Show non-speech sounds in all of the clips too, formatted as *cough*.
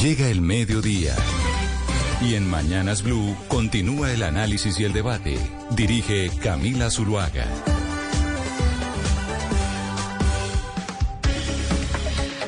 Llega el mediodía. Y en Mañanas Blue continúa el análisis y el debate. Dirige Camila Zuluaga.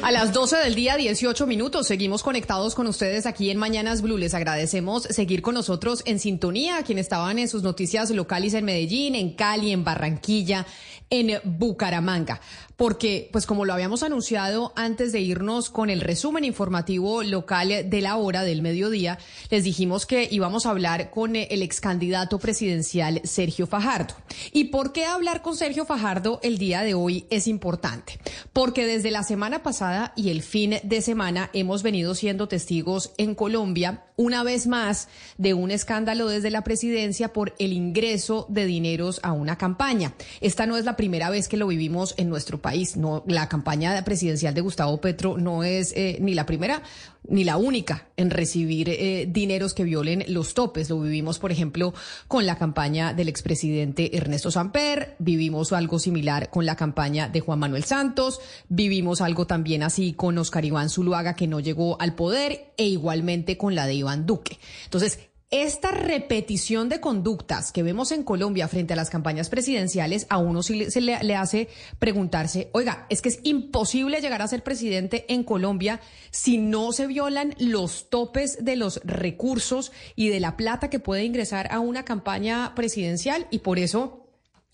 A las 12 del día, 18 minutos, seguimos conectados con ustedes aquí en Mañanas Blue. Les agradecemos seguir con nosotros en sintonía, quienes estaban en sus noticias locales en Medellín, en Cali, en Barranquilla, en Bucaramanga. Porque, pues como lo habíamos anunciado antes de irnos con el resumen informativo local de la hora del mediodía, les dijimos que íbamos a hablar con el ex candidato presidencial Sergio Fajardo. ¿Y por qué hablar con Sergio Fajardo el día de hoy es importante? Porque desde la semana pasada y el fin de semana hemos venido siendo testigos en Colombia, una vez más, de un escándalo desde la presidencia por el ingreso de dineros a una campaña. Esta no es la primera vez que lo vivimos en nuestro país. No, la campaña presidencial de Gustavo Petro no es eh, ni la primera ni la única en recibir eh, dineros que violen los topes. Lo vivimos, por ejemplo, con la campaña del expresidente Ernesto Samper, vivimos algo similar con la campaña de Juan Manuel Santos, vivimos algo también así con Oscar Iván Zuluaga que no llegó al poder e igualmente con la de Iván Duque. Entonces, esta repetición de conductas que vemos en Colombia frente a las campañas presidenciales, a uno sí se le, le, hace preguntarse, oiga, es que es imposible llegar a ser presidente en Colombia si no se violan los topes de los recursos y de la plata que puede ingresar a una campaña presidencial y por eso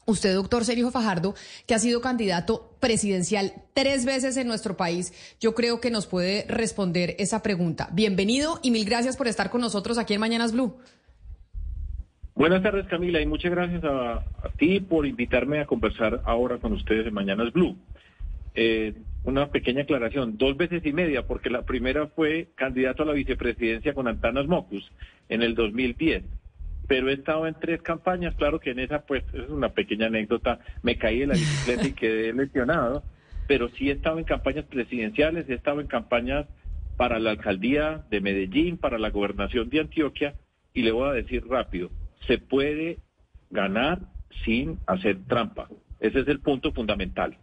Usted, doctor Sergio Fajardo, que ha sido candidato presidencial tres veces en nuestro país, yo creo que nos puede responder esa pregunta. Bienvenido y mil gracias por estar con nosotros aquí en Mañanas Blue. Buenas tardes, Camila, y muchas gracias a, ti por invitarme a conversar ahora con ustedes en Mañanas Blue. Eh, una pequeña aclaración, dos veces y media, porque la primera fue candidato a la vicepresidencia con Antanas Mocus en el 2010 pero he estado en tres campañas, claro que en esa pues es una pequeña anécdota, me caí de la bicicleta y quedé lesionado, pero sí he estado en campañas presidenciales, he estado en campañas para la alcaldía de Medellín, para la gobernación de Antioquia, y le voy a decir rápido, se puede ganar sin hacer trampa. Ese es el punto fundamental.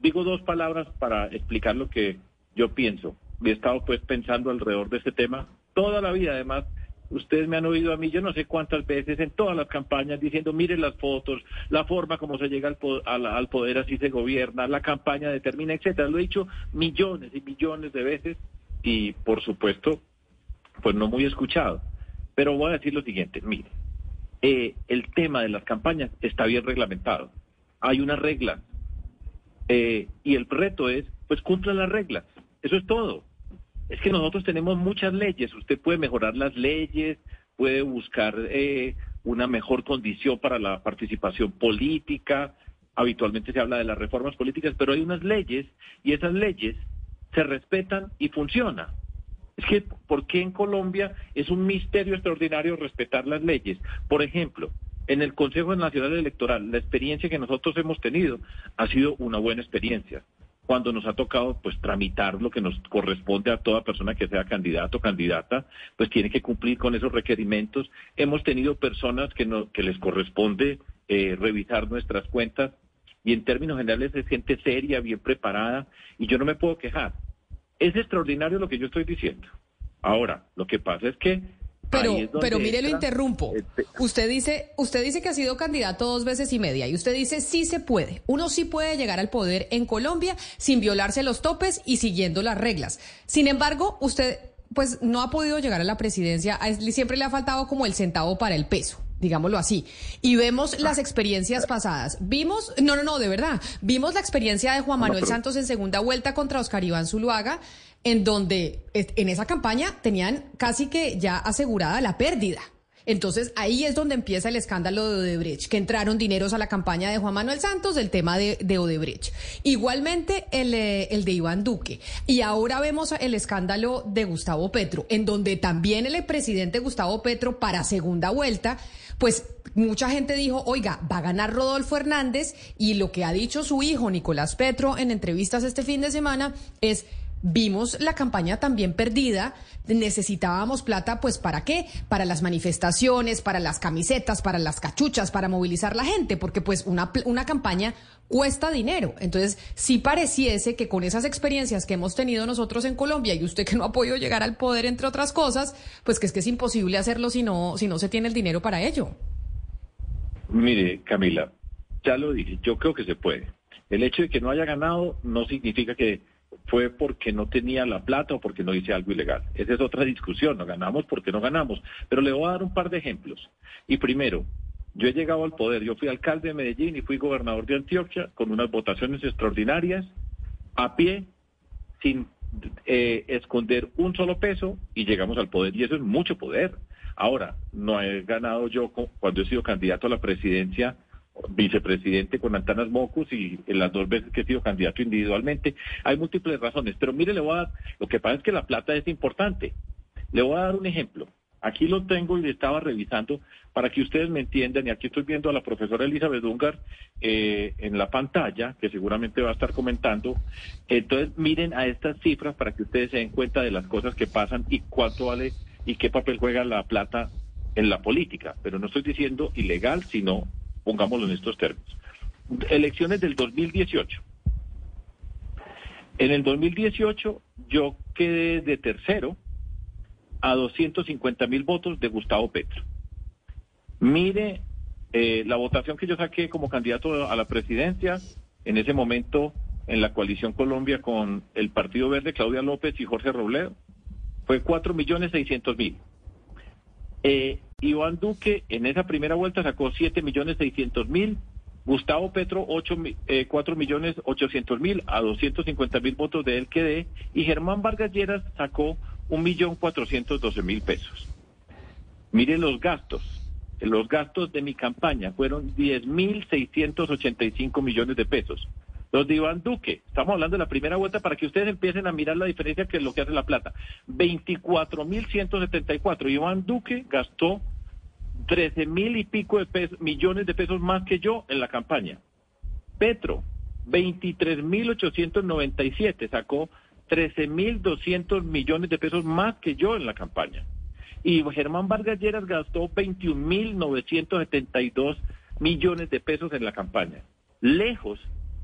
Digo dos palabras para explicar lo que yo pienso. He estado pues pensando alrededor de este tema toda la vida, además Ustedes me han oído a mí, yo no sé cuántas veces en todas las campañas diciendo, miren las fotos, la forma como se llega al, poder, así se gobierna, la campaña determina, etcétera. Lo he dicho millones y millones de veces y, por supuesto, pues no muy escuchado. Pero voy a decir lo siguiente, mire, eh, el tema de las campañas está bien reglamentado. Hay una regla eh, y el reto es, pues cumpla las reglas. Eso es todo. Es que nosotros tenemos muchas leyes. Usted puede mejorar las leyes, puede buscar eh, una mejor condición para la participación política. Habitualmente se habla de las reformas políticas, pero hay unas leyes y esas leyes se respetan y funcionan. Es que, ¿por qué en Colombia es un misterio extraordinario respetar las leyes? Por ejemplo, en el Consejo Nacional Electoral, la experiencia que nosotros hemos tenido ha sido una buena experiencia cuando nos ha tocado pues tramitar lo que nos corresponde a toda persona que sea candidato o candidata, pues tiene que cumplir con esos requerimientos. Hemos tenido personas que, no, que les corresponde eh, revisar nuestras cuentas y en términos generales es gente seria, bien preparada y yo no me puedo quejar. Es extraordinario lo que yo estoy diciendo. Ahora, lo que pasa es que pero, pero mire, lo interrumpo. Este, usted dice, usted dice que ha sido candidato dos veces y media y usted dice sí se puede. Uno sí puede llegar al poder en Colombia sin violarse los topes y siguiendo las reglas. Sin embargo, usted pues no ha podido llegar a la presidencia. Siempre le ha faltado como el centavo para el peso digámoslo así. Y vemos las experiencias pasadas. Vimos, no, no, no, de verdad, vimos la experiencia de Juan Manuel Santos en segunda vuelta contra Oscar Iván Zuluaga en donde en esa campaña tenían casi que ya asegurada la pérdida. Entonces ahí es donde empieza el escándalo de Odebrecht, que entraron dineros a la campaña de Juan Manuel Santos del tema de, de Odebrecht. Igualmente el, eh, el de Iván Duque. Y ahora vemos el escándalo de Gustavo Petro, en donde también el presidente Gustavo Petro para segunda vuelta pues mucha gente dijo, oiga, va a ganar Rodolfo Hernández y lo que ha dicho su hijo Nicolás Petro en entrevistas este fin de semana es vimos la campaña también perdida, necesitábamos plata, pues ¿para qué? Para las manifestaciones, para las camisetas, para las cachuchas, para movilizar la gente, porque pues una, una campaña cuesta dinero. Entonces, si pareciese que con esas experiencias que hemos tenido nosotros en Colombia y usted que no ha podido llegar al poder, entre otras cosas, pues que es que es imposible hacerlo si no, si no se tiene el dinero para ello. Mire, Camila, ya lo dije, yo creo que se puede. El hecho de que no haya ganado no significa que fue porque no tenía la plata o porque no hice algo ilegal. Esa es otra discusión, no ganamos porque no ganamos. Pero le voy a dar un par de ejemplos. Y primero, yo he llegado al poder, yo fui alcalde de Medellín y fui gobernador de Antioquia con unas votaciones extraordinarias, a pie, sin eh, esconder un solo peso y llegamos al poder. Y eso es mucho poder. Ahora, no he ganado yo cuando he sido candidato a la presidencia vicepresidente con Antanas Mocus y en las dos veces que he sido candidato individualmente. Hay múltiples razones, pero mire, le voy a dar, lo que pasa es que la plata es importante. Le voy a dar un ejemplo. Aquí lo tengo y le estaba revisando para que ustedes me entiendan. Y aquí estoy viendo a la profesora Elizabeth Dungar eh, en la pantalla, que seguramente va a estar comentando. Entonces, miren a estas cifras para que ustedes se den cuenta de las cosas que pasan y cuánto vale y qué papel juega la plata en la política. Pero no estoy diciendo ilegal, sino pongámoslo en estos términos. Elecciones del 2018. En el 2018 yo quedé de tercero a 250 mil votos de Gustavo Petro. Mire eh, la votación que yo saqué como candidato a la presidencia, en ese momento en la coalición Colombia con el Partido Verde, Claudia López y Jorge Robledo, fue 4 millones 600 mil. Eh, Iván Duque en esa primera vuelta sacó 7 millones 600 mil, Gustavo Petro 8, eh, 4 millones 800 mil a 250 mil votos de él que y Germán Vargas Lleras sacó un millón 412 mil pesos. Miren los gastos. Los gastos de mi campaña fueron 10 mil 685 millones de pesos. Los de Iván Duque, estamos hablando de la primera vuelta para que ustedes empiecen a mirar la diferencia que es lo que hace la plata. 24.174. Iván Duque gastó 13 mil y pico de pesos, millones de pesos más que yo en la campaña. Petro, 23.897, sacó 13.200 millones de pesos más que yo en la campaña. Y Germán Vargas Lleras gastó 21.972 millones de pesos en la campaña. Lejos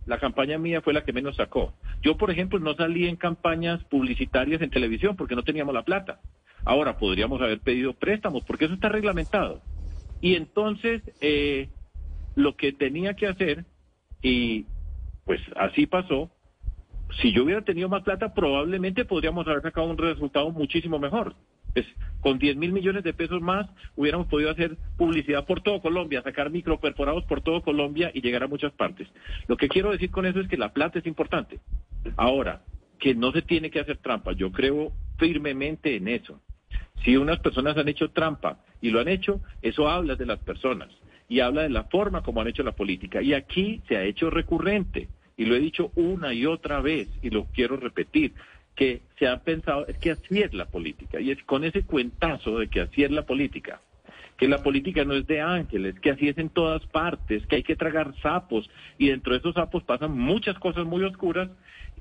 la campaña mía fue la que menos sacó. Yo, por ejemplo, no salí en campañas publicitarias en televisión porque no teníamos la plata. Ahora podríamos haber pedido préstamos porque eso está reglamentado. Y entonces, eh, lo que tenía que hacer, y pues así pasó, si yo hubiera tenido más plata, probablemente podríamos haber sacado un resultado muchísimo mejor. Pues, con 10 mil millones de pesos más hubiéramos podido hacer publicidad por todo Colombia, sacar microperforados por todo Colombia y llegar a muchas partes. Lo que quiero decir con eso es que la plata es importante. Ahora, que no se tiene que hacer trampa. Yo creo firmemente en eso. Si unas personas han hecho trampa y lo han hecho, eso habla de las personas y habla de la forma como han hecho la política. Y aquí se ha hecho recurrente y lo he dicho una y otra vez y lo quiero repetir que se ha pensado es que así es la política y es con ese cuentazo de que así es la política que la política no es de ángeles, que así es en todas partes, que hay que tragar sapos y dentro de esos sapos pasan muchas cosas muy oscuras.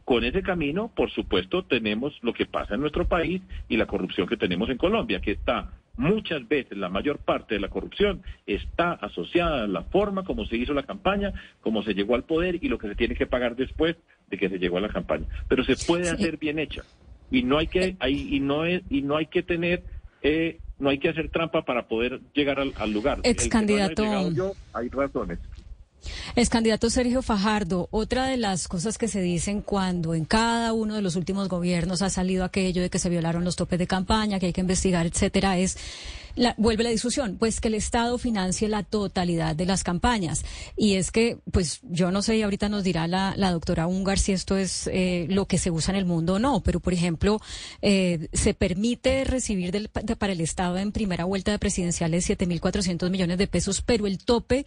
Con ese camino, por supuesto, tenemos lo que pasa en nuestro país y la corrupción que tenemos en Colombia, que está muchas veces, la mayor parte de la corrupción está asociada a la forma como se hizo la campaña, cómo se llegó al poder y lo que se tiene que pagar después de que se llegó a la campaña. Pero se puede hacer bien hecha y no hay que, y no es, y no hay que tener eh, no hay que hacer trampa para poder llegar al, lugar. Ex candidato. hay razones. Ex candidato Sergio Fajardo, otra de las cosas que se dicen cuando en cada uno de los últimos gobiernos ha salido aquello de que se violaron los topes de campaña, que hay que investigar, etcétera, es La, vuelve la discusión, pues que el Estado financie la totalidad de las campañas. Y es que, pues yo no sé, y ahorita nos dirá la, la doctora Ungar si esto es eh, lo que se usa en el mundo o no, pero por ejemplo, eh, se permite recibir del, de, para el Estado en primera vuelta de presidenciales 7.400 millones de pesos, pero el tope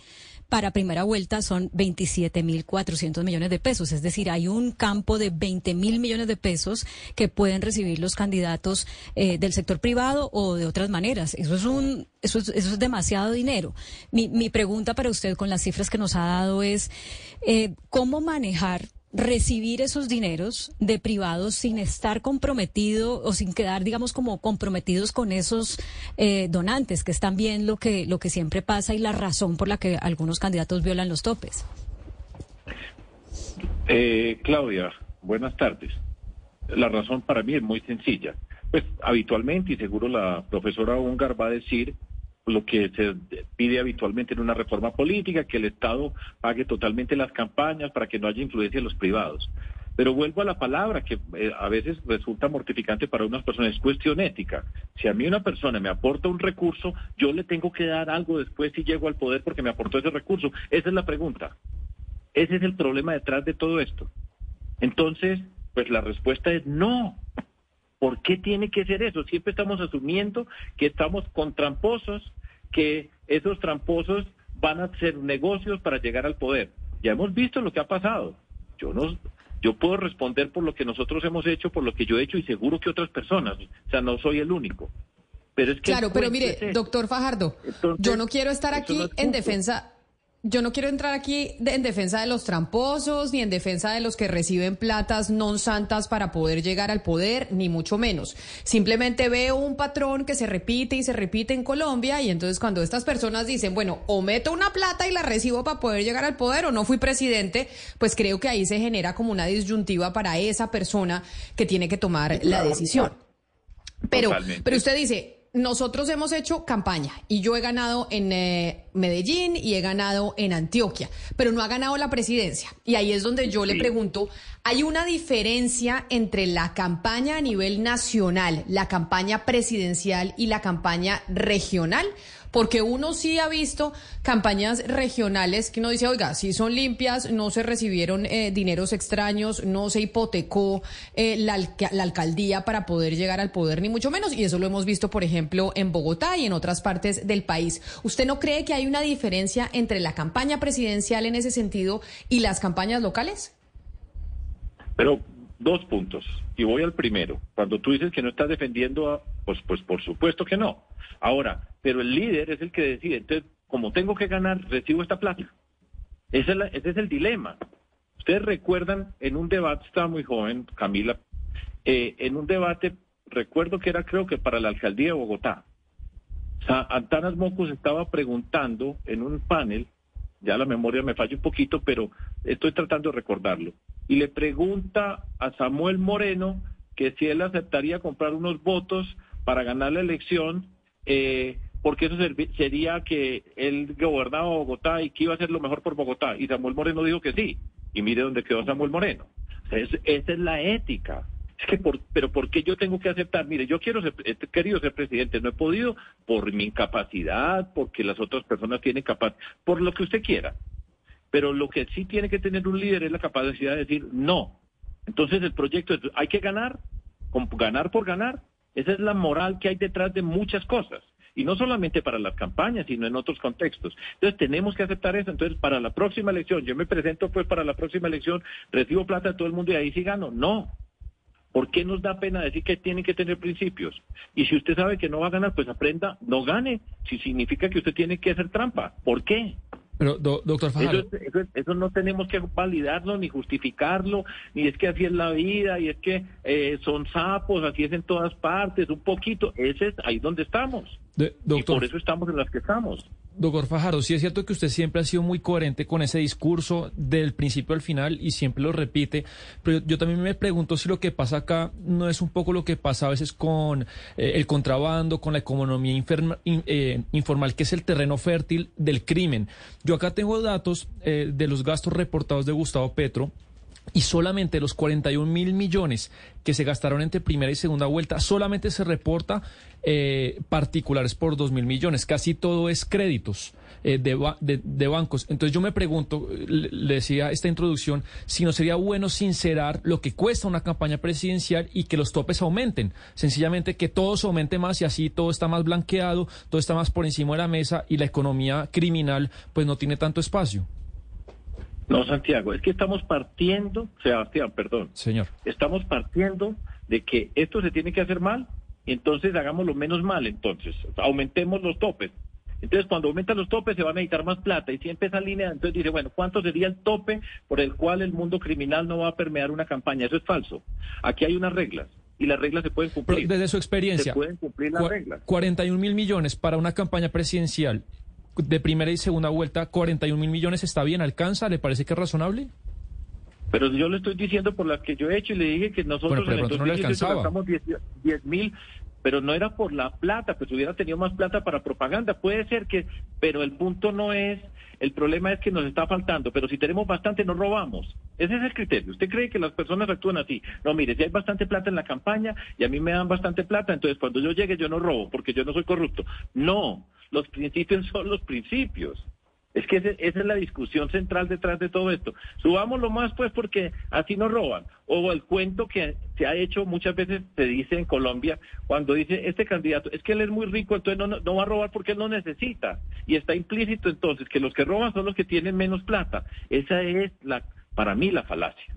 para primera vuelta son 27.400 millones de pesos. Es decir, hay un campo de 20.000 millones de pesos que pueden recibir los candidatos eh, del sector privado o de otras maneras. Eso es un, eso es, eso es demasiado dinero. Mi, mi pregunta para usted con las cifras que nos ha dado es eh, cómo manejar recibir esos dineros de privados sin estar comprometido o sin quedar, digamos, como comprometidos con esos eh, donantes, que es también lo que, lo que siempre pasa y la razón por la que algunos candidatos violan los topes. Eh, Claudia, buenas tardes. La razón para mí es muy sencilla. Pues habitualmente, y seguro la profesora Ungar va a decir, lo que se pide habitualmente en una reforma política, que el Estado pague totalmente las campañas para que no haya influencia de los privados. Pero vuelvo a la palabra que eh, a veces resulta mortificante para unas personas, es cuestión ética. Si a mí una persona me aporta un recurso, yo le tengo que dar algo después si llego al poder porque me aportó ese recurso. Esa es la pregunta. Ese es el problema detrás de todo esto. Entonces, pues la respuesta es no. ¿Por qué tiene que ser eso? Siempre estamos asumiendo que estamos con tramposos, que esos tramposos van a hacer negocios para llegar al poder. Ya hemos visto lo que ha pasado. Yo no, yo puedo responder por lo que nosotros hemos hecho, por lo que yo he hecho y seguro que otras personas. O sea, no soy el único. Pero es que claro, pero mire, doctor Fajardo, Entonces, yo no quiero estar aquí no en defensa yo no quiero entrar aquí en defensa de los tramposos, ni en defensa de los que reciben platas non santas para poder llegar al poder, ni mucho menos. Simplemente veo un patrón que se repite y se repite en Colombia y entonces cuando estas personas dicen, bueno, o meto una plata y la recibo para poder llegar al poder o no fui presidente, pues creo que ahí se genera como una disyuntiva para esa persona que tiene que tomar la decisión. Pero, pero usted dice, nosotros hemos hecho campaña y yo he ganado en eh, Medellín y he ganado en Antioquia, pero no ha ganado la presidencia. Y ahí es donde yo le pregunto, ¿hay una diferencia entre la campaña a nivel nacional, la campaña presidencial y la campaña regional? Porque uno sí ha visto campañas regionales que uno dice, oiga, si son limpias, no se recibieron eh, dineros extraños, no se hipotecó eh, la alcaldía para poder llegar al poder, ni mucho menos. Y eso lo hemos visto, por ejemplo, en Bogotá y en otras partes del país. ¿Usted no cree que hay una diferencia entre la campaña presidencial en ese sentido y las campañas locales? Pero dos puntos. Y voy al primero. Cuando tú dices que no estás defendiendo, pues, pues por supuesto que no. Ahora, pero el líder es el que decide. Entonces, como tengo que ganar, recibo esta plata. Ese es, la, ese es el dilema. Ustedes recuerdan, en un debate, estaba muy joven, Camila, eh, en un debate, recuerdo que era creo que para la alcaldía de Bogotá. Antanas Mocos estaba preguntando en un panel, ya la memoria me falla un poquito, pero estoy tratando de recordarlo, y le pregunta a Samuel Moreno que si él aceptaría comprar unos votos para ganar la elección eh, porque eso sería que él gobernaba Bogotá y que iba a hacer lo mejor por Bogotá. Y Samuel Moreno dijo que sí. Y mire dónde quedó Samuel Moreno. Es, esa es la ética. Pero ¿por qué yo tengo que aceptar? Mire, yo quiero ser, he querido ser presidente, no he podido por mi incapacidad, porque las otras personas tienen capacidad, por lo que usted quiera. Pero lo que sí tiene que tener un líder es la capacidad de decir no. Entonces el proyecto es, hay que ganar, ganar por ganar, esa es la moral que hay detrás de muchas cosas. Y no solamente para las campañas, sino en otros contextos. Entonces tenemos que aceptar eso. Entonces, para la próxima elección, yo me presento pues para la próxima elección, recibo plata de todo el mundo y ahí sí gano. No. ¿Por qué nos da pena decir que tienen que tener principios? Y si usted sabe que no va a ganar, pues aprenda, no gane. Si significa que usted tiene que hacer trampa. ¿Por qué? Pero, do, doctor Fajardo. Eso, eso, eso, no tenemos que validarlo ni justificarlo, ni es que así es la vida, y es que eh, son sapos, así es en todas partes, un poquito. Ese es ahí donde estamos. De, doctor, y por eso estamos en las que estamos. Doctor Fajardo, sí es cierto que usted siempre ha sido muy coherente con ese discurso del principio al final y siempre lo repite, pero yo también me pregunto si lo que pasa acá no es un poco lo que pasa a veces con eh, el contrabando, con la economía inferma, in, eh, informal, que es el terreno fértil del crimen. Yo acá tengo datos eh, de los gastos reportados de Gustavo Petro y solamente los 41 mil millones que se gastaron entre primera y segunda vuelta, solamente se reporta eh, particulares por 2 mil millones. Casi todo es créditos. Eh, de, de, de, bancos. Entonces yo me pregunto, le, decía esta introducción, si no sería bueno sincerar lo que cuesta una campaña presidencial y que los topes aumenten. Sencillamente que todo se aumente más y así todo está más blanqueado, todo está más por encima de la mesa y la economía criminal pues no tiene tanto espacio. No, Santiago, es que estamos partiendo, Sebastián, perdón. Señor. Estamos partiendo de que esto se tiene que hacer mal, entonces hagámoslo menos mal, entonces, aumentemos los topes. Entonces, cuando aumentan los topes, se va a necesitar más plata. Y siempre esa línea, entonces dice, bueno, ¿cuánto sería el tope por el cual el mundo criminal no va a permear una campaña? Eso es falso. Aquí hay unas reglas. Y las reglas se pueden cumplir. Pero desde su experiencia, se pueden cumplir las reglas. 41 mil millones para una campaña presidencial de primera y segunda vuelta, 41 mil millones está bien, alcanza, ¿le parece que es razonable? Pero yo le estoy diciendo por las que yo he hecho y le dije que nosotros bueno, en el no le alcanzaba. gastamos 10 mil, pero no era por la plata, pues hubiera tenido más plata para propaganda. Puede ser que, pero el punto no es, el problema es que nos está faltando, pero si tenemos bastante, nos robamos. Ese es el criterio. ¿Usted cree que las personas actúan así? No, mire, si hay bastante plata en la campaña y a mí me dan bastante plata, entonces cuando yo llegue yo no robo porque yo no soy corrupto. No, los principios *laughs* son los principios. Es que esa es la discusión central detrás de todo esto. Subámoslo más, pues, porque así nos roban. O el cuento que se ha hecho muchas veces, se dice en Colombia, cuando dice este candidato, es que él es muy rico, entonces no, no va a robar porque él no necesita. Y está implícito entonces que los que roban son los que tienen menos plata. Esa es, la, para mí, la falacia.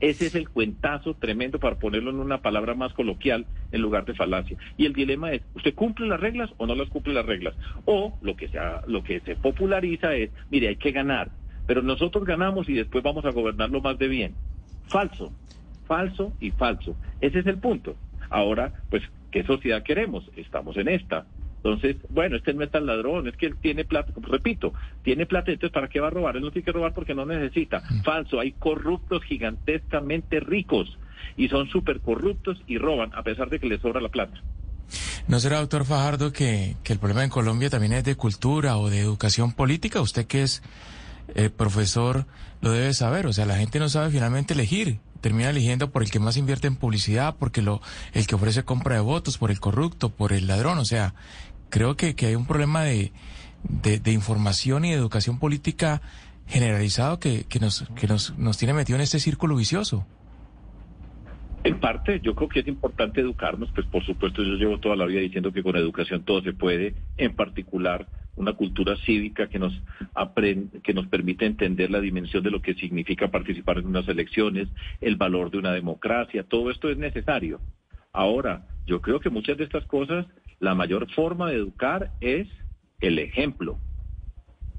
Ese es el cuentazo tremendo para ponerlo en una palabra más coloquial en lugar de falacia. Y el dilema es, ¿usted cumple las reglas o no las cumple las reglas? O lo que, sea, lo que se populariza es, mire, hay que ganar, pero nosotros ganamos y después vamos a gobernarlo más de bien. Falso, falso y falso. Ese es el punto. Ahora, pues, ¿qué sociedad queremos? Estamos en esta. Entonces, bueno, este no es tan ladrón, es que él tiene plata, repito, tiene plata, entonces ¿para qué va a robar? Él no tiene que robar porque no necesita. Falso, hay corruptos gigantescamente ricos y son súper corruptos y roban a pesar de que les sobra la plata. ¿No será, doctor Fajardo, que, que el problema en Colombia también es de cultura o de educación política? Usted que es eh, profesor lo debe saber, o sea, la gente no sabe finalmente elegir, termina eligiendo por el que más invierte en publicidad, porque lo, el que ofrece compra de votos, por el corrupto, por el ladrón, o sea, creo que, que hay un problema de, de, información y de educación política generalizado que, que, nos, que nos, nos tiene metido en este círculo vicioso. En parte, yo creo que es importante educarnos, pues por supuesto yo llevo toda la vida diciendo que con educación todo se puede, en particular una cultura cívica que nos aprende, que nos permite entender la dimensión de lo que significa participar en unas elecciones, el valor de una democracia, todo esto es necesario. Ahora, yo creo que muchas de estas cosas, la mayor forma de educar es el ejemplo.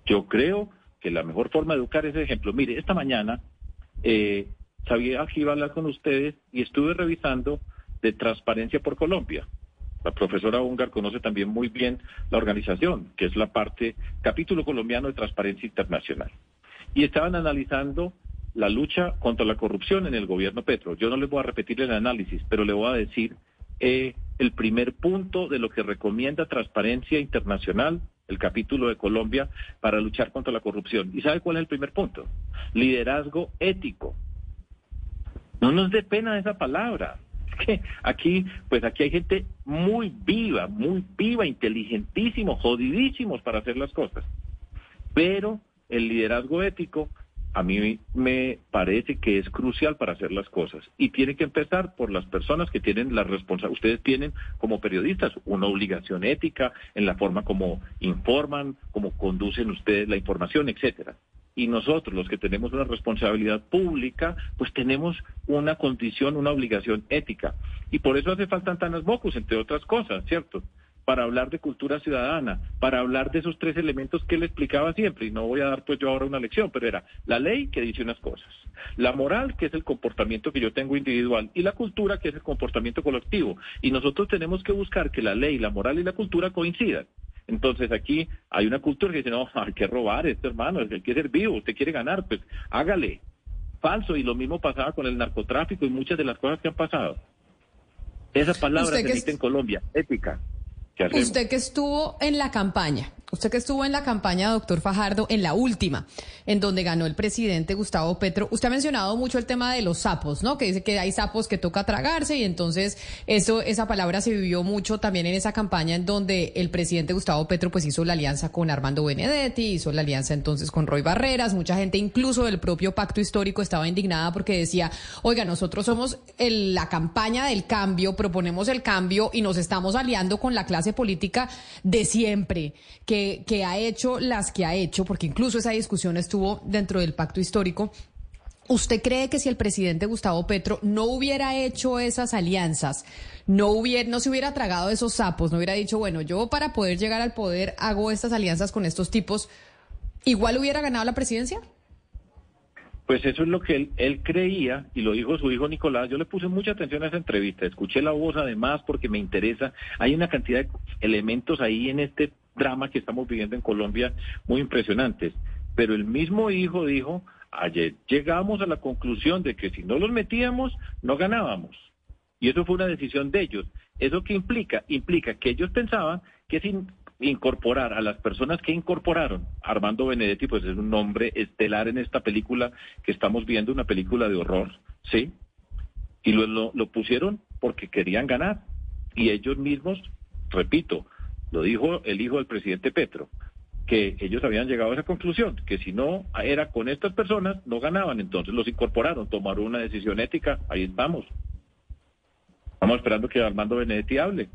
Yo creo que la mejor forma de educar es el ejemplo. Mire, esta mañana eh, sabía que iba a hablar con ustedes y estuve revisando de Transparencia por Colombia. La profesora Ungar conoce también muy bien la organización, que es la parte, capítulo colombiano de Transparencia Internacional. Y estaban analizando la lucha contra la corrupción en el gobierno Petro. Yo no les voy a repetir el análisis, pero le voy a decir eh, el primer punto de lo que recomienda Transparencia Internacional, el capítulo de Colombia, para luchar contra la corrupción. ¿Y sabe cuál es el primer punto? Liderazgo ético. No nos dé pena esa palabra. Aquí, pues aquí hay gente muy viva, muy viva, inteligentísimos, jodidísimos para hacer las cosas. Pero el liderazgo ético a mí me parece que es crucial para hacer las cosas y tiene que empezar por las personas que tienen la responsabilidad. Ustedes tienen como periodistas una obligación ética en la forma como informan, como conducen ustedes la información, etcétera. Y nosotros, los que tenemos una responsabilidad pública, pues tenemos una condición, una obligación ética. Y por eso hace falta Antanas Mocus, entre otras cosas, ¿cierto? Para hablar de cultura ciudadana, para hablar de esos tres elementos que él explicaba siempre, y no voy a dar pues yo ahora una lección, pero era la ley que dice unas cosas, la moral que es el comportamiento que yo tengo individual y la cultura que es el comportamiento colectivo. Y nosotros tenemos que buscar que la ley, la moral y la cultura coincidan. Entonces aquí hay una cultura que dice, no, hay que robar esto hermano, él quiere ser vivo, usted quiere ganar, pues hágale. Falso, y lo mismo pasaba con el narcotráfico y muchas de las cosas que han pasado. Esa palabra se dice en Colombia, ética. Usted que estuvo en la campaña, Usted que estuvo en la campaña, doctor Fajardo, en la última, en donde ganó el presidente Gustavo Petro, usted ha mencionado mucho el tema de los sapos, ¿no? Que dice que hay sapos que toca tragarse y entonces eso, esa palabra se vivió mucho también en esa campaña en donde el presidente Gustavo Petro pues hizo la alianza con Armando Benedetti, hizo la alianza entonces con Roy Barreras, mucha gente incluso del propio pacto histórico estaba indignada porque decía, oiga, nosotros somos el, la campaña del cambio, proponemos el cambio y nos estamos aliando con la clase política de siempre, que que, ha hecho las que ha hecho, porque incluso esa discusión estuvo dentro del pacto histórico. ¿Usted cree que si el presidente Gustavo Petro no hubiera hecho esas alianzas, no, hubiera, no se hubiera tragado esos sapos, no hubiera dicho, bueno, yo para poder llegar al poder hago estas alianzas con estos tipos, igual hubiera ganado la presidencia? Pues eso es lo que él, él, creía y lo dijo su hijo Nicolás. Yo le puse mucha atención a esa entrevista, escuché la voz además porque me interesa. Hay una cantidad de elementos ahí en este drama que estamos viviendo en Colombia muy impresionantes. Pero el mismo hijo dijo, ayer llegamos a la conclusión de que si no los metíamos, no ganábamos. Y eso fue una decisión de ellos. ¿Eso qué implica? Implica que ellos pensaban que sin incorporar a las personas que incorporaron, Armando Benedetti, pues es un nombre estelar en esta película que estamos viendo, una película de horror, ¿sí? Y lo, lo pusieron porque querían ganar. Y ellos mismos, repito, lo dijo el hijo del presidente Petro, que ellos habían llegado a esa conclusión, que si no era con estas personas, no ganaban. Entonces los incorporaron, tomaron una decisión ética, ahí estamos. Estamos esperando que Armando Benedetti hable.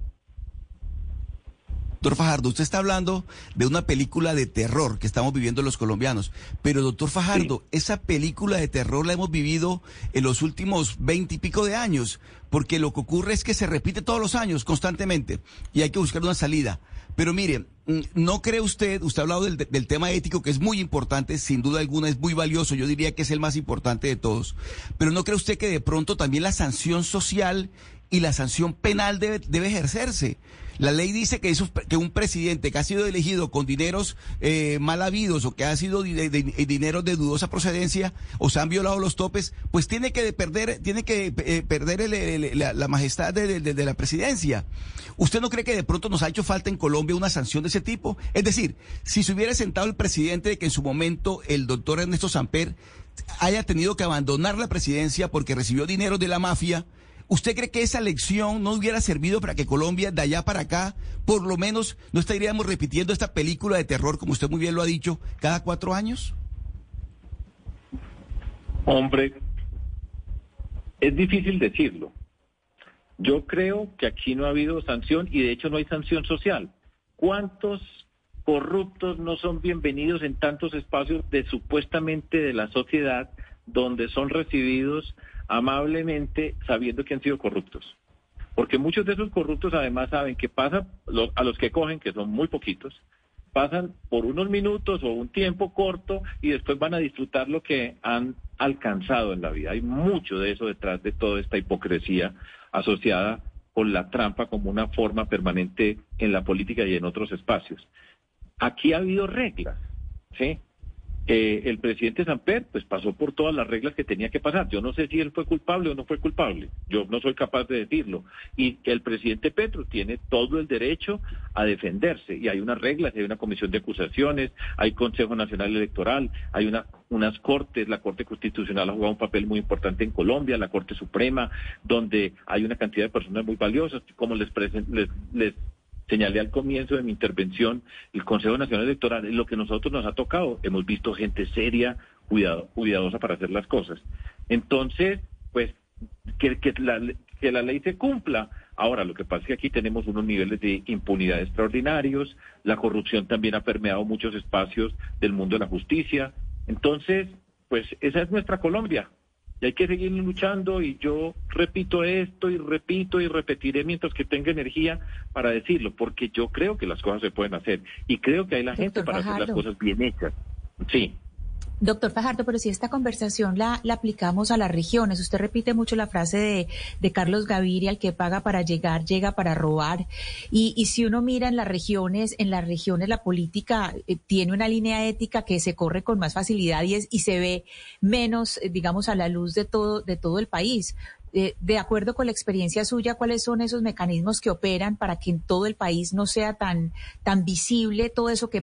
Doctor Fajardo, usted está hablando de una película de terror que estamos viviendo los colombianos, pero doctor Fajardo, esa película de terror la hemos vivido en los últimos veinte y pico de años, porque lo que ocurre es que se repite todos los años constantemente y hay que buscar una salida. Pero mire, mm, ¿no cree usted, usted ha hablado del, del, tema ético que es muy importante, sin duda alguna es muy valioso, yo diría que es el más importante de todos, pero ¿no cree usted que de pronto también la sanción social y la sanción penal debe, debe ejercerse? La ley dice que, que un presidente que ha sido elegido con dineros eh, mal habidos o que ha sido de, dinero de dudosa procedencia o se han violado los topes, pues tiene que perder, tiene que eh, perder la, majestad de, la presidencia. ¿Usted no cree que de pronto nos ha hecho falta en Colombia una sanción de ese tipo? Es decir, si se hubiera sentado el presidente de que en su momento el doctor Ernesto Samper haya tenido que abandonar la presidencia porque recibió dinero de la mafia, ¿Usted cree que esa lección no hubiera servido para que Colombia, de allá para acá, por lo menos no estaríamos repitiendo esta película de terror, como usted muy bien lo ha dicho, cada cuatro años? Hombre, es difícil decirlo. Yo creo que aquí no ha habido sanción y de hecho no hay sanción social. ¿Cuántos corruptos no son bienvenidos en tantos espacios de supuestamente de la sociedad donde son recibidos amablemente sabiendo que han sido corruptos. Porque muchos de esos corruptos además saben que pasa a los que cogen, que son muy poquitos, pasan por unos minutos o un tiempo corto y después van a disfrutar lo que han alcanzado en la vida. Hay mucho de eso detrás de toda esta hipocresía asociada con la trampa como una forma permanente en la política y en otros espacios. Aquí ha habido reglas, ¿sí? Eh, el presidente Samper pues pasó por todas las reglas que tenía que pasar. Yo no sé si él fue culpable o no fue culpable. Yo no soy capaz de decirlo. Y el presidente Petro tiene todo el derecho a defenderse. Y hay unas reglas, hay una comisión de acusaciones, hay Consejo Nacional Electoral, hay una, unas cortes, la Corte Constitucional ha jugado un papel muy importante en Colombia, la Corte Suprema, donde hay una cantidad de personas muy valiosas, como les, les, les señalé al comienzo de mi intervención, el Consejo Nacional Electoral es lo que nosotros nos ha tocado. Hemos visto gente seria, cuidado, cuidadosa para hacer las cosas. Entonces, pues, que, la, que la ley se cumpla. Ahora, lo que pasa es que aquí tenemos unos niveles de impunidad extraordinarios, la corrupción también ha permeado muchos espacios del mundo de la justicia. Entonces, pues esa es nuestra Colombia y hay que seguir luchando y yo repito esto y repito y repetiré mientras que tenga energía para decirlo, porque yo creo que las cosas se pueden hacer y creo que hay la gente para hacer las cosas bien hechas. Sí. Doctor Fajardo, pero si esta conversación la, la, aplicamos a las regiones, usted repite mucho la frase de, de Carlos Gaviria, el que paga para llegar, llega para robar. Y, y, si uno mira en las regiones, en las regiones la política eh, tiene una línea ética que se corre con más facilidad y, es, y se ve menos, eh, digamos, a la luz de todo, de todo el país. eh, de acuerdo con la experiencia suya, ¿cuáles son esos mecanismos que operan para que en todo el país no sea tan, tan visible todo eso que...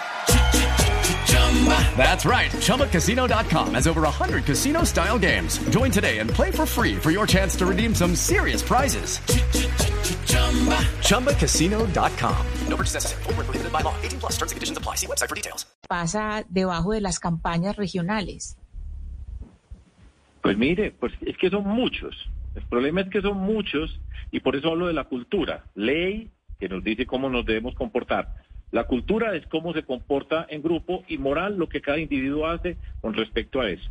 That's right. ChumbaCasino.com has over 100 casino style games. Join today and play for free for your chance to redeem some serious prizes. ChumbaCasino.com. No purchase necessary. Prohibited by law. 18 plus terms and conditions apply. See website for details. Pasa debajo de las campañas regionales. Pues mire, pues es que son muchos. El problema es que son muchos y por eso hablo de la cultura. Ley que nos dice cómo nos debemos comportar la cultura es cómo se comporta en grupo y moral lo que cada individuo hace con respecto a eso.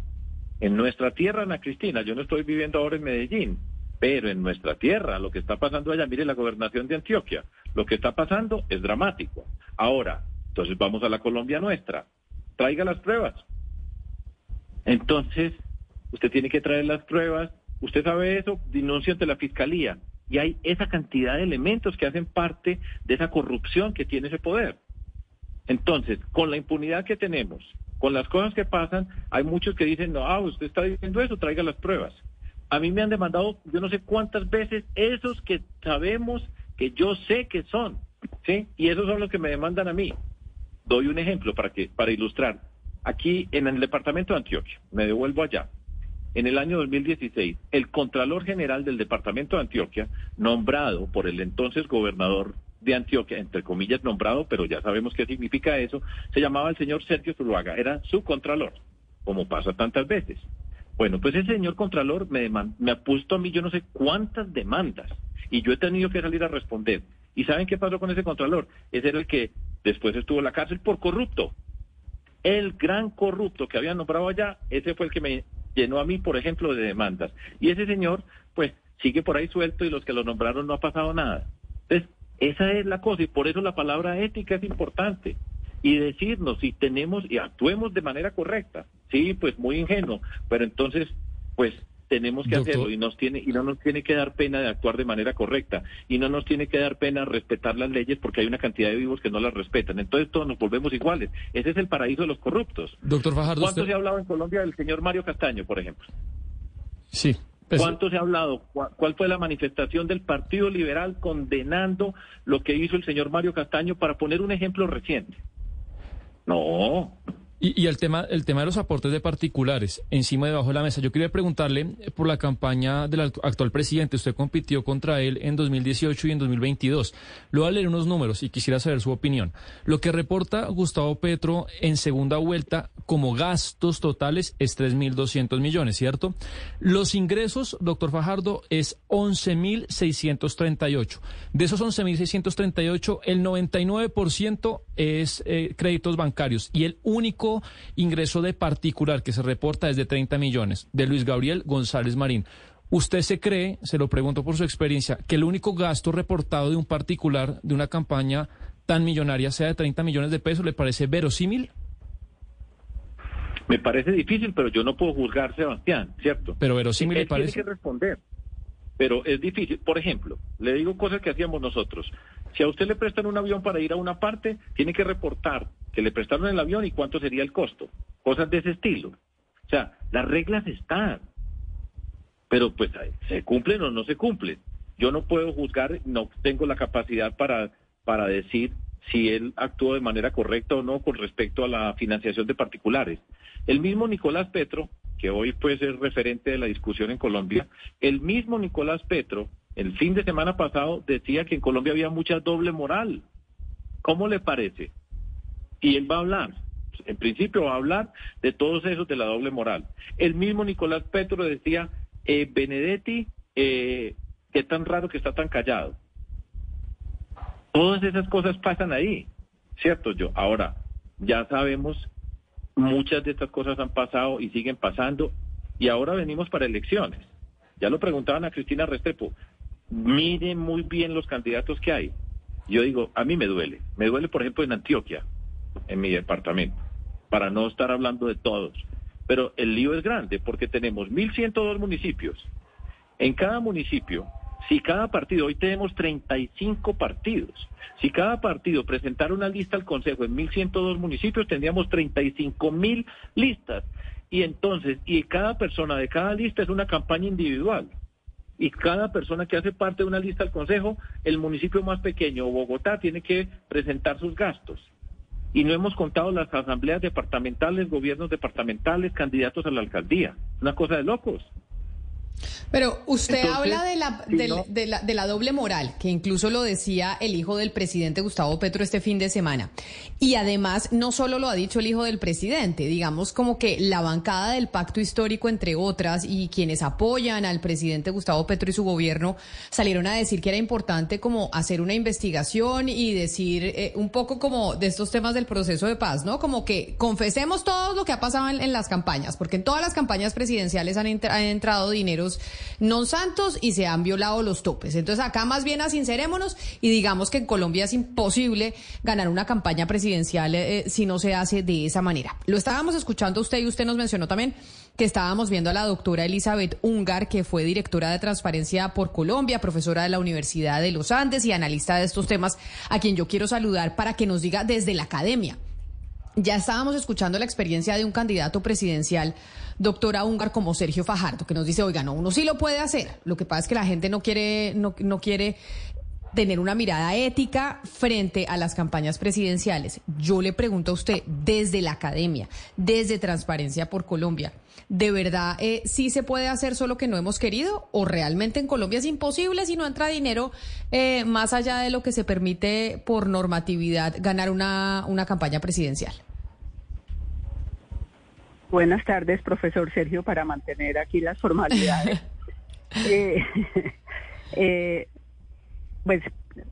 En nuestra tierra, Ana Cristina, yo no estoy viviendo ahora en Medellín, pero en nuestra tierra, lo que está pasando allá, mire la gobernación de Antioquia, lo que está pasando es dramático. Ahora, entonces vamos a la Colombia nuestra, traiga las pruebas. Entonces, usted tiene que traer las pruebas, usted sabe eso, denuncia ante la fiscalía y hay esa cantidad de elementos que hacen parte de esa corrupción que tiene ese poder. Entonces, con la impunidad que tenemos, con las cosas que pasan, hay muchos que dicen, no, ah, usted está diciendo eso, traiga las pruebas. A mí me han demandado, yo no sé cuántas veces, esos que sabemos que yo sé que son, ¿sí? Y esos son los que me demandan a mí. Doy un ejemplo para, que, para ilustrar. Aquí en el departamento de Antioquia, me devuelvo allá en el año 2016, el Contralor General del Departamento de Antioquia, nombrado por el entonces gobernador de Antioquia, entre comillas nombrado, pero ya sabemos qué significa eso, se llamaba el señor Sergio Zuluaga, era su Contralor, como pasa tantas veces. Bueno, pues ese señor Contralor me, me ha puesto a mí yo no sé cuántas demandas y yo he tenido que salir a responder. ¿Y saben qué pasó con ese Contralor? Ese era el que después estuvo en la cárcel por corrupto. El gran corrupto que había nombrado allá, ese fue el que me llenó a mí, por ejemplo, de demandas. Y ese señor, pues, sigue por ahí suelto y los que lo nombraron no ha pasado nada. Entonces, esa es la cosa y por eso la palabra ética es importante. Y decirnos si tenemos y actuemos de manera correcta. Sí, pues muy ingenuo, pero entonces, pues tenemos que hacerlo y nos tiene y no nos tiene que dar pena de actuar de manera correcta y no nos tiene que dar pena respetar las leyes porque hay una cantidad de vivos que no las respetan. Entonces todos nos volvemos iguales. Ese es el paraíso de los corruptos. Doctor Fajardo, ¿cuánto se ha hablado en Colombia del señor Mario Castaño, por ejemplo? Sí. Pues, ¿Cuánto se ha hablado? ¿Cuál fue la manifestación del Partido Liberal condenando lo que hizo el señor Mario Castaño para poner un ejemplo reciente? No, y, el tema el tema de los aportes de particulares encima debajo de la mesa. Yo quería preguntarle por la campaña del actual presidente. Usted compitió contra él en 2018 y en 2022. Lo voy a leer unos números y quisiera saber su opinión. Lo que reporta Gustavo Petro en segunda vuelta como gastos totales es 3.200 millones, ¿cierto? Los ingresos, doctor Fajardo, es 11.638. De esos 11.638, el 99% es eh, créditos bancarios y el único ingreso de particular que se reporta es de 30 millones, de Luis Gabriel González Marín. ¿Usted se cree, se lo pregunto por su experiencia, que el único gasto reportado de un particular de una campaña tan millonaria sea de 30 millones de pesos? ¿Le parece verosímil? Me parece difícil, pero yo no puedo juzgar, Sebastián, ¿cierto? Pero verosímil le parece. Tiene que responder. Pero es difícil. Por ejemplo, le digo cosas que hacíamos nosotros. Si a usted le prestan un avión para ir a una parte, tiene que reportar que le prestaron el avión y cuánto sería el costo. Cosas de ese estilo. O sea, las reglas están. Pero pues se cumplen o no se cumplen. Yo no puedo juzgar, no tengo la capacidad para, para decir si él actuó de manera correcta o no con respecto a la financiación de particulares. El mismo Nicolás Petro, que hoy puede ser referente de la discusión en Colombia, el mismo Nicolás Petro, el fin de semana pasado, decía que en Colombia había mucha doble moral. ¿Cómo le parece? Y él va a hablar, en principio va a hablar de todos esos de la doble moral. El mismo Nicolás Petro decía, eh, Benedetti, eh, qué tan raro que está tan callado. Todas esas cosas pasan ahí, ¿cierto? Yo, ahora, ya sabemos, muchas de estas cosas han pasado y siguen pasando, y ahora venimos para elecciones. Ya lo preguntaban a Cristina Restrepo, miren muy bien los candidatos que hay. Yo digo, a mí me duele, me duele por ejemplo en Antioquia, en mi departamento, para no estar hablando de todos. Pero el lío es grande porque tenemos 1.102 municipios, En cada municipio, si cada partido, hoy tenemos 35 partidos, si cada partido presentara una lista al Consejo en 1.102 municipios, tendríamos 35.000 listas. Y entonces, y cada persona de cada lista es una campaña individual. Y cada persona que hace parte de una lista al Consejo, el municipio más pequeño, Bogotá, tiene que presentar sus gastos. Y no hemos contado las asambleas departamentales, gobiernos departamentales, candidatos a la alcaldía. Una cosa de locos. Pero usted Entonces, habla de la, si de, no- de la, de la doble moral, que incluso lo decía el hijo del presidente Gustavo Petro este fin de semana. Y además, no solo lo ha dicho el hijo del presidente, digamos como que la bancada del pacto histórico, entre otras, y quienes apoyan al presidente Gustavo Petro y su gobierno, salieron a decir que era importante como hacer una investigación y decir eh, un poco como de estos temas del proceso de paz, ¿no? Como que confesemos todo lo que ha pasado en, en las campañas, porque en todas las campañas presidenciales han, entra- han entrado dineros non santos y se han violado los topes. Entonces acá más bien asincerémonos y digamos que en Colombia es imposible ganar una campaña presidencial eh, si no se hace de esa manera. Lo estábamos escuchando usted y usted nos mencionó también que estábamos viendo a la doctora Elizabeth Ungar, que fue directora de Transparencia por Colombia, profesora de la Universidad de los Andes y analista de estos temas, a quien yo quiero saludar para que nos diga desde la academia. Ya estábamos escuchando la experiencia de un candidato presidencial, doctora Ungar, como Sergio Fajardo, que nos dice, oiga, no, uno sí lo puede hacer. Lo que pasa es que la gente no quiere, no, no quiere tener una mirada ética frente a las campañas presidenciales. Yo le pregunto a usted, desde la academia, desde Transparencia por Colombia, ¿de verdad eh, sí se puede hacer solo que no hemos querido? ¿O realmente en Colombia es imposible si no entra dinero eh, más allá de lo que se permite por normatividad ganar una, una campaña presidencial? Buenas tardes, profesor Sergio, para mantener aquí las formalidades. *laughs* Eh, *laughs* eh, pues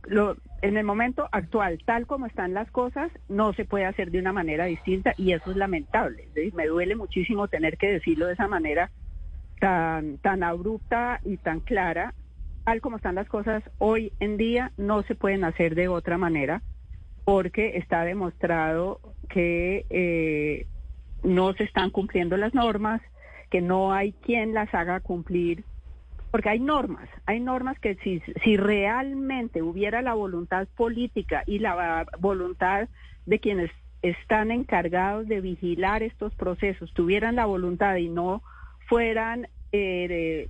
lo, en el momento actual, tal como están las cosas, no se puede hacer de una manera distinta y eso es lamentable. Me duele muchísimo tener que decirlo de esa manera tan, tan abrupta y tan clara. Tal como están las cosas hoy en día, no se pueden hacer de otra manera porque está demostrado que eh, no se están cumpliendo las normas, que no hay quien las haga cumplir, porque hay normas, hay normas que si, si realmente hubiera la voluntad política y la voluntad de quienes están encargados de vigilar estos procesos, tuvieran la voluntad y no fueran eh,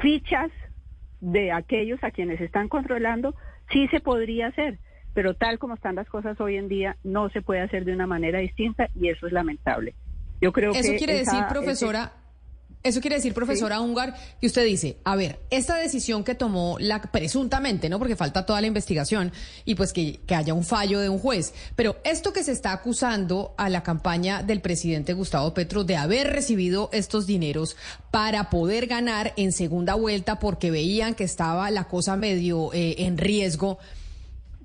fichas de aquellos a quienes están controlando, sí se podría hacer pero tal como están las cosas hoy en día, no se puede hacer de una manera distinta y eso es lamentable. Yo creo Eso que quiere esa- decir, profesora, eso quiere decir, profesora Ungar, que usted dice, a ver, esta decisión que tomó la presuntamente, ¿no? Porque falta toda la investigación y pues que, que haya un fallo de un juez. Pero esto que se está acusando a la campaña del presidente Gustavo Petro de haber recibido estos dineros para poder ganar en segunda vuelta porque veían que estaba la cosa medio eh, en riesgo,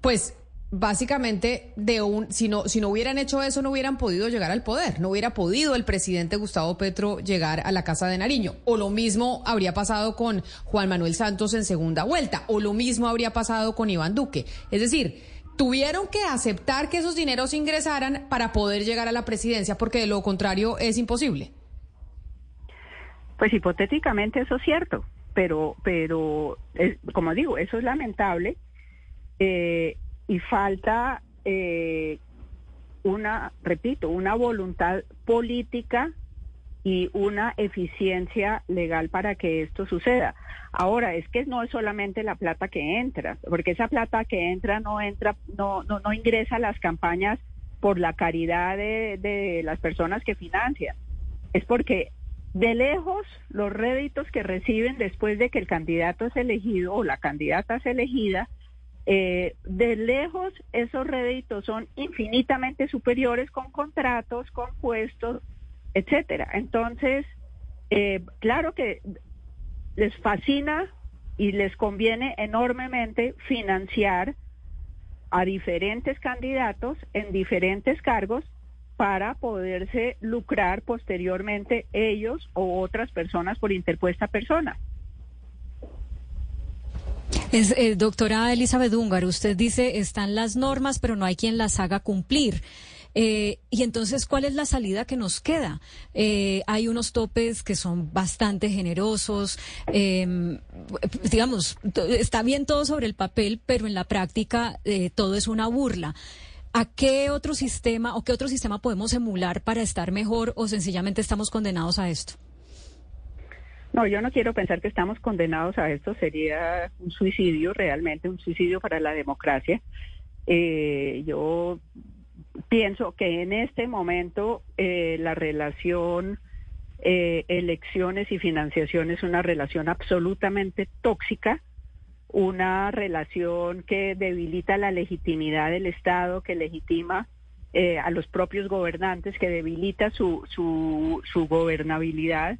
pues básicamente de un si no si no hubieran hecho eso no hubieran podido llegar al poder, no hubiera podido el presidente Gustavo Petro llegar a la Casa de Nariño o lo mismo habría pasado con Juan Manuel Santos en segunda vuelta o lo mismo habría pasado con Iván Duque. Es decir, tuvieron que aceptar que esos dineros ingresaran para poder llegar a la presidencia porque de lo contrario es imposible. Pues hipotéticamente eso es cierto, pero, pero eh, como digo, eso es lamentable eh, y falta eh, una, repito, una voluntad política y una eficiencia legal para que esto suceda. Ahora, es que no es solamente la plata que entra, porque esa plata que entra no entra, no, no, no ingresa a las campañas por la caridad de, de las personas que financian. Es porque de lejos los réditos que reciben después de que el candidato es elegido o la candidata es elegida, eh, de lejos esos réditos son infinitamente superiores con contratos, con puestos, etcétera. Entonces, eh, claro que les fascina y les conviene enormemente financiar a diferentes candidatos en diferentes cargos para poderse lucrar posteriormente ellos o otras personas por interpuesta persona. Es, eh, doctora Elizabeth Ungar, usted dice están las normas, pero no hay quien las haga cumplir. Eh, y entonces, ¿cuál es la salida que nos queda? Eh, hay unos topes que son bastante generosos. eh, digamos, está bien todo sobre el papel, pero en la práctica eh, todo es una burla. ¿A qué otro sistema o qué otro sistema podemos emular para estar mejor o sencillamente estamos condenados a esto? No, yo no quiero pensar que estamos condenados a esto. Sería un suicidio, realmente un suicidio para la democracia. Eh, yo pienso que en este momento eh, la relación eh, elecciones y financiación es una relación absolutamente tóxica, una relación que debilita la legitimidad del Estado, que legitima eh, a los propios gobernantes, que debilita su, su, su gobernabilidad.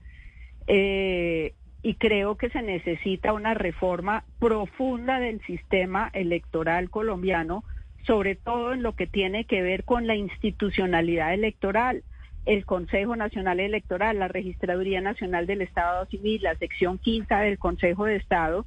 Eh, y creo que se necesita una reforma profunda del sistema electoral colombiano, sobre todo en lo que tiene que ver con la institucionalidad electoral. El Consejo Nacional Electoral, la Registraduría Nacional del Estado Civil, la sección quinta del Consejo de Estado,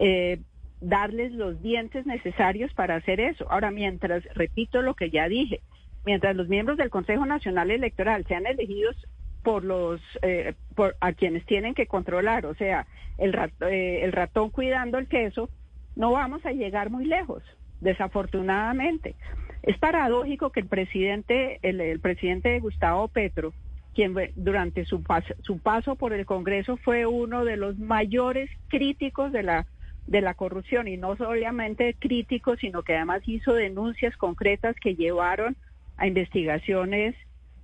eh, darles los dientes necesarios para hacer eso. Ahora, mientras, repito lo que ya dije, mientras los miembros del Consejo Nacional Electoral sean elegidos por los eh, por a quienes tienen que controlar, o sea, el, eh, el ratón cuidando el queso, no vamos a llegar muy lejos, desafortunadamente. Es paradójico que el presidente, el, presidente Gustavo Petro, quien durante su paso, su paso por el Congreso fue uno de los mayores críticos de la de la corrupción y no solamente crítico, sino que además hizo denuncias concretas que llevaron a investigaciones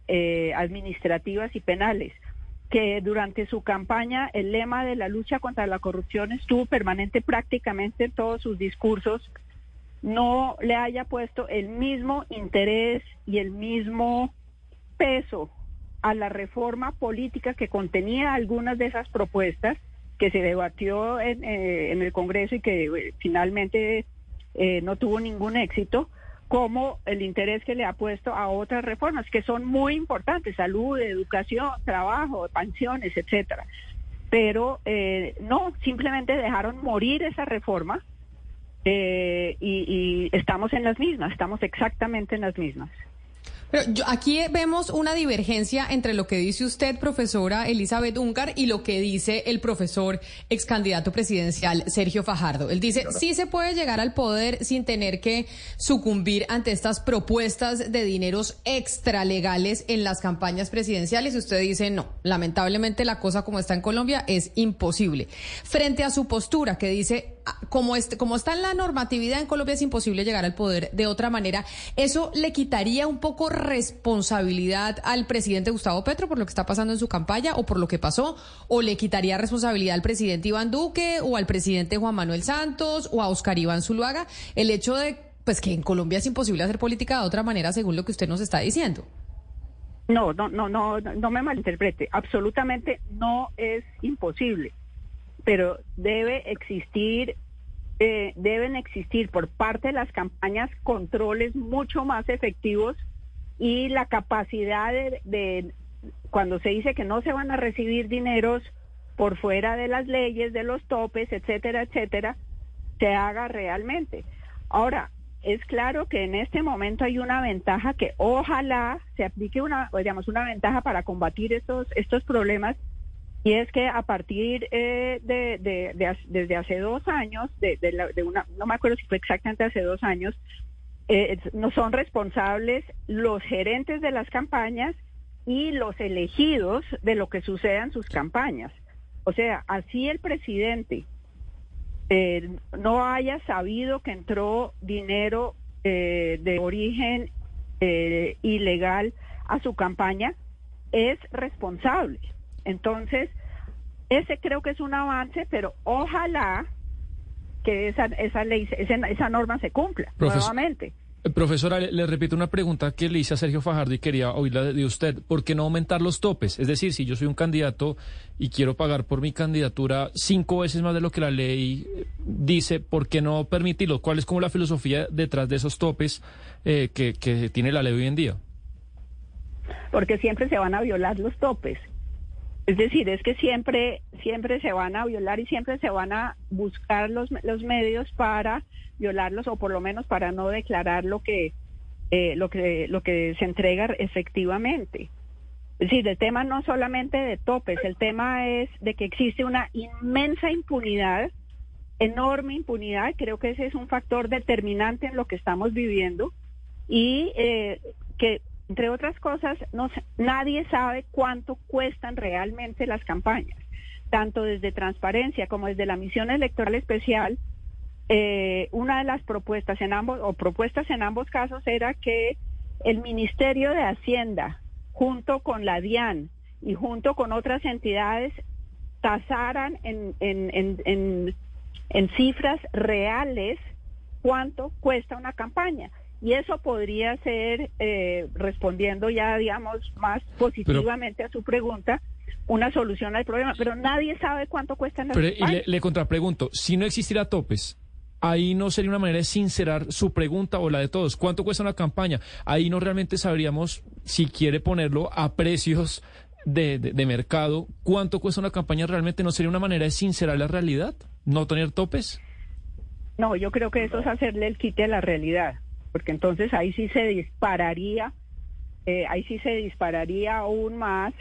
eh, administrativas y penales. Que durante su campaña el lema de la lucha contra la corrupción estuvo permanente prácticamente en todos sus discursos, no le haya puesto el mismo interés y el mismo peso a la reforma política que contenía algunas de esas propuestas que se debatió en, eh, el Congreso y que eh, finalmente no tuvo ningún éxito, como el interés que le ha puesto a otras reformas que son muy importantes, salud, educación, trabajo, pensiones, etcétera. Pero eh, no, simplemente dejaron morir esa reforma eh, y, y estamos en las mismas, estamos exactamente en las mismas. Pero yo- aquí vemos una divergencia entre lo que dice usted, profesora Elizabeth Ungar, y lo que dice el profesor ex candidato presidencial Sergio Fajardo. Él dice, sí se puede llegar al poder sin tener que sucumbir ante estas propuestas de dineros extralegales en las campañas presidenciales. Y usted dice, no, lamentablemente la cosa como está en Colombia es imposible. Frente a su postura que dice, ah, como, este, como está en la normatividad en Colombia es imposible llegar al poder de otra manera, ¿eso le quitaría un poco responsabilidad al presidente Gustavo Petro por lo que está pasando en su campaña o por lo que pasó? ¿O le quitaría responsabilidad al presidente Iván Duque o al presidente Juan Manuel Santos o a Oscar Iván Zuluaga? El hecho de pues que en Colombia es imposible hacer política de otra manera según lo que usted nos está diciendo. No, no, no, no, no me malinterprete. Absolutamente no es imposible, pero debe existir, eh, deben existir por parte de las campañas controles mucho más efectivos y la capacidad de, de cuando se dice que no se van a recibir dineros por fuera de las leyes, de los topes, etcétera, etcétera, se haga realmente. Ahora, es claro que en este momento hay una ventaja que ojalá se aplique una, digamos, una ventaja para combatir estos, estos problemas y es que a partir eh, de, desde hace dos años, de la- de una, no me acuerdo si fue exactamente hace dos años, eh, no son responsables los gerentes de las campañas y los elegidos de lo que suceda en sus campañas. O sea, así el presidente eh, no haya sabido que entró dinero eh, de origen eh, ilegal a su campaña, es responsable. Entonces, ese creo que es un avance, pero ojalá que esa, esa ley, esa, esa norma se cumpla Profesor- nuevamente. Eh, Profesora, le, le repito una pregunta que le hice a Sergio Fajardo y quería oírla de, de usted. ¿Por qué no aumentar los topes? Es decir, si yo soy un candidato y quiero pagar por mi candidatura cinco veces más de lo que la ley eh, dice, ¿por qué no permitirlo? ¿Cuál es como la filosofía detrás de esos topes eh, que, que tiene la ley hoy en día? porque siempre se van a violar los topes. Es decir, es que siempre, siempre se van a violar y siempre se van a buscar los, los medios para violarlos o por lo menos para no declarar lo que, eh, lo que lo que se entrega efectivamente. Es decir, el tema no solamente de topes, el tema es de que existe una inmensa impunidad, enorme impunidad, creo que ese es un factor determinante en lo que estamos viviendo y eh, que, entre otras cosas, nadie sabe cuánto cuestan realmente las campañas, tanto desde transparencia como desde la misión electoral especial. Eh, una de las propuestas en ambos o propuestas en ambos casos era que el Ministerio de Hacienda junto con la DIAN y junto con otras entidades tasaran en, cifras reales cuánto cuesta una campaña. Y eso podría ser, eh, respondiendo ya, digamos, más positivamente a su pregunta, una solución al problema. Pero nadie sabe cuánto cuesta las Pero, Y le, le contrapregunto, si no existiera topes, ahí no sería una manera de sincerar su pregunta o la de todos. ¿Cuánto cuesta una campaña? Ahí no realmente sabríamos, si quiere ponerlo a precios de, de, mercado, cuánto cuesta una campaña realmente. ¿No sería una manera de sincerar la realidad? ¿No tener topes? No, yo creo que eso es hacerle el quite a la realidad, porque entonces ahí sí se dispararía, eh, ahí sí se dispararía aún más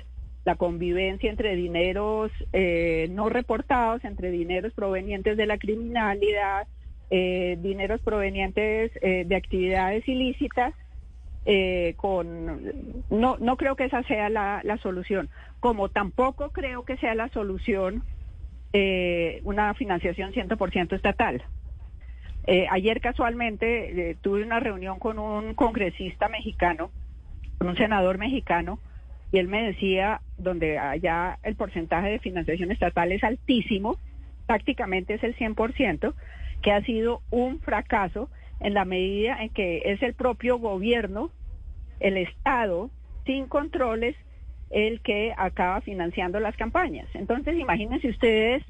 la convivencia entre dineros eh, no reportados, entre dineros provenientes de la criminalidad, eh, dineros provenientes de actividades ilícitas, con no, no creo que esa sea la, la solución, como tampoco creo que sea la solución una financiación 100% estatal. Ayer casualmente tuve una reunión con un congresista mexicano, con un senador mexicano, y él me decía, donde allá el porcentaje de financiación estatal es altísimo, prácticamente es el 100%, que ha sido un fracaso en la medida en que es el propio gobierno, el Estado, sin controles, el que acaba financiando las campañas. Entonces, imagínense ustedes,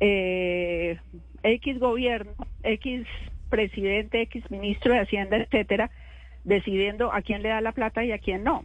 eh, X gobierno, X presidente, X ministro de Hacienda, etcétera, decidiendo a quién le da la plata y a quién no.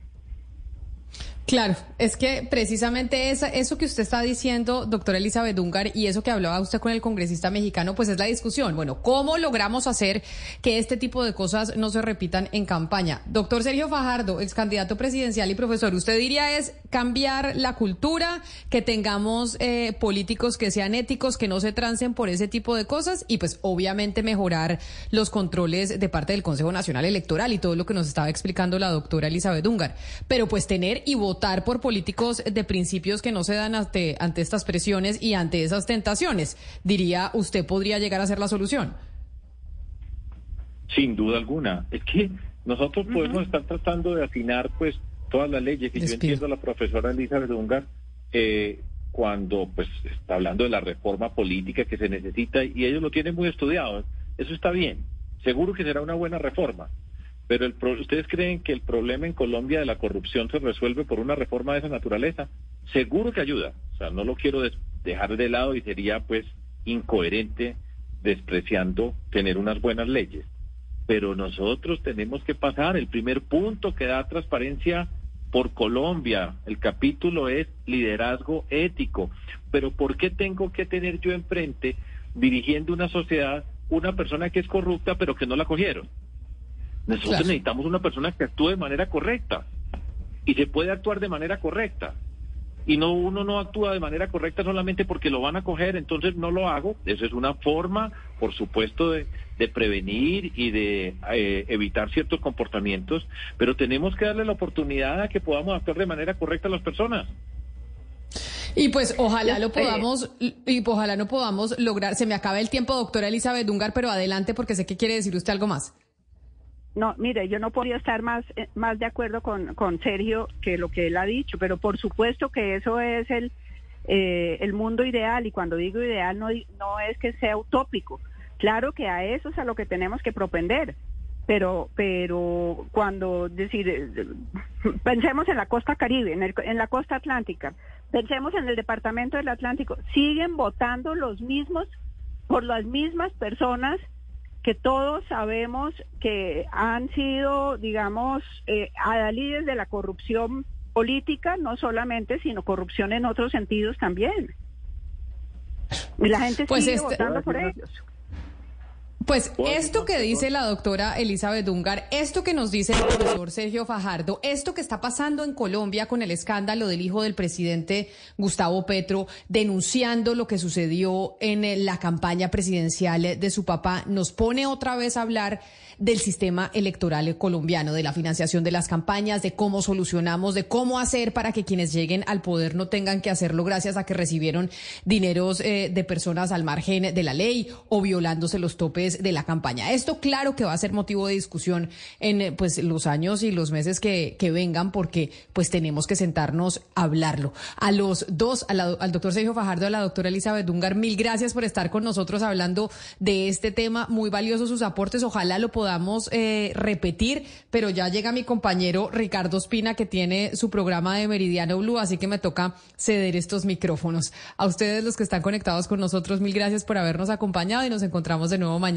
Claro, es que precisamente esa, eso que usted está diciendo, doctora Elizabeth Dungar, y eso que hablaba usted con el congresista mexicano, pues es la discusión. Bueno, ¿cómo logramos hacer que este tipo de cosas no se repitan en campaña? Doctor Sergio Fajardo, ex candidato presidencial y profesor, ¿usted diría es cambiar la cultura, que tengamos eh, políticos que sean éticos, que no se trancen por ese tipo de cosas y pues obviamente mejorar los controles de parte del Consejo Nacional Electoral y todo lo que nos estaba explicando la doctora Elizabeth Dungar? Pero pues tener y votar votar por políticos de principios que no se dan ante, ante estas presiones y ante esas tentaciones. Diría, ¿usted podría llegar a ser la solución? Sin duda alguna. Es que nosotros podemos estar tratando de afinar pues todas las leyes y yo entiendo a la profesora Elizabeth Ungar eh, cuando pues está hablando de la reforma política que se necesita y ellos lo tienen muy estudiado. Eso está bien. Seguro que será una buena reforma. Pero el ¿ustedes creen que el problema en Colombia de la corrupción se resuelve por una reforma de esa naturaleza? Seguro que ayuda. O sea, no lo quiero dejar de lado y sería pues incoherente despreciando tener unas buenas leyes. Pero nosotros tenemos que pasar. El primer punto que da transparencia por Colombia. El capítulo es liderazgo ético. Pero ¿por qué tengo que tener yo enfrente, dirigiendo una sociedad, una persona que es corrupta pero que no la cogieron? Nosotros necesitamos una persona que actúe de manera correcta. Y se puede actuar de manera correcta. Y no uno no actúa de manera correcta solamente porque lo van a coger, entonces no lo hago. Eso es una forma, por supuesto, de, prevenir y de eh, evitar ciertos comportamientos, pero tenemos que darle la oportunidad a que podamos actuar de manera correcta a las personas. Y pues ojalá lo podamos, y ojalá no podamos lograr. Se me acaba el tiempo, doctora Elizabeth Dungar, pero adelante porque sé que quiere decir usted algo más. No, mire, yo no podría estar más, eh, más de acuerdo con, con Sergio que lo que él ha dicho, pero por supuesto que eso es el, eh, el mundo ideal y cuando digo ideal no, no es que sea utópico. Claro que a eso es a lo que tenemos que propender, pero pero cuando decir eh, *laughs* pensemos en la costa caribe, en, en la costa atlántica, pensemos en el departamento del Atlántico, siguen votando los mismos por las mismas personas que todos sabemos que han sido, digamos, eh, adalides de la corrupción política, no solamente, sino corrupción en otros sentidos también. Y la gente pues sigue este votando por ellos. Pues ¿Puedo decir esto que dice la doctora Elizabeth Dungar, esto que nos dice el profesor Sergio Fajardo, esto que está pasando en Colombia con el escándalo del hijo del presidente Gustavo Petro, denunciando lo que sucedió en eh, la campaña presidencial de su papá, nos pone otra vez a hablar del sistema electoral colombiano, de la financiación de las campañas, de cómo solucionamos, de cómo hacer para que quienes lleguen al poder no tengan que hacerlo gracias a que recibieron dineros eh, de personas al margen de la ley o violándose los topes de la campaña. Esto claro que va a ser motivo de discusión en eh, pues los años y los meses que, que vengan porque pues tenemos que sentarnos a hablarlo. A los dos, al doctor Sergio Fajardo, a la doctora Elizabeth Dungar, mil gracias por estar con nosotros hablando de este tema. Muy valiosos sus aportes. Ojalá lo podamos eh, repetir, pero ya llega mi compañero Ricardo Espina que tiene su programa de Meridiano Blue, así que me toca ceder estos micrófonos. A ustedes los que están conectados con nosotros, mil gracias por habernos acompañado y nos encontramos de nuevo mañana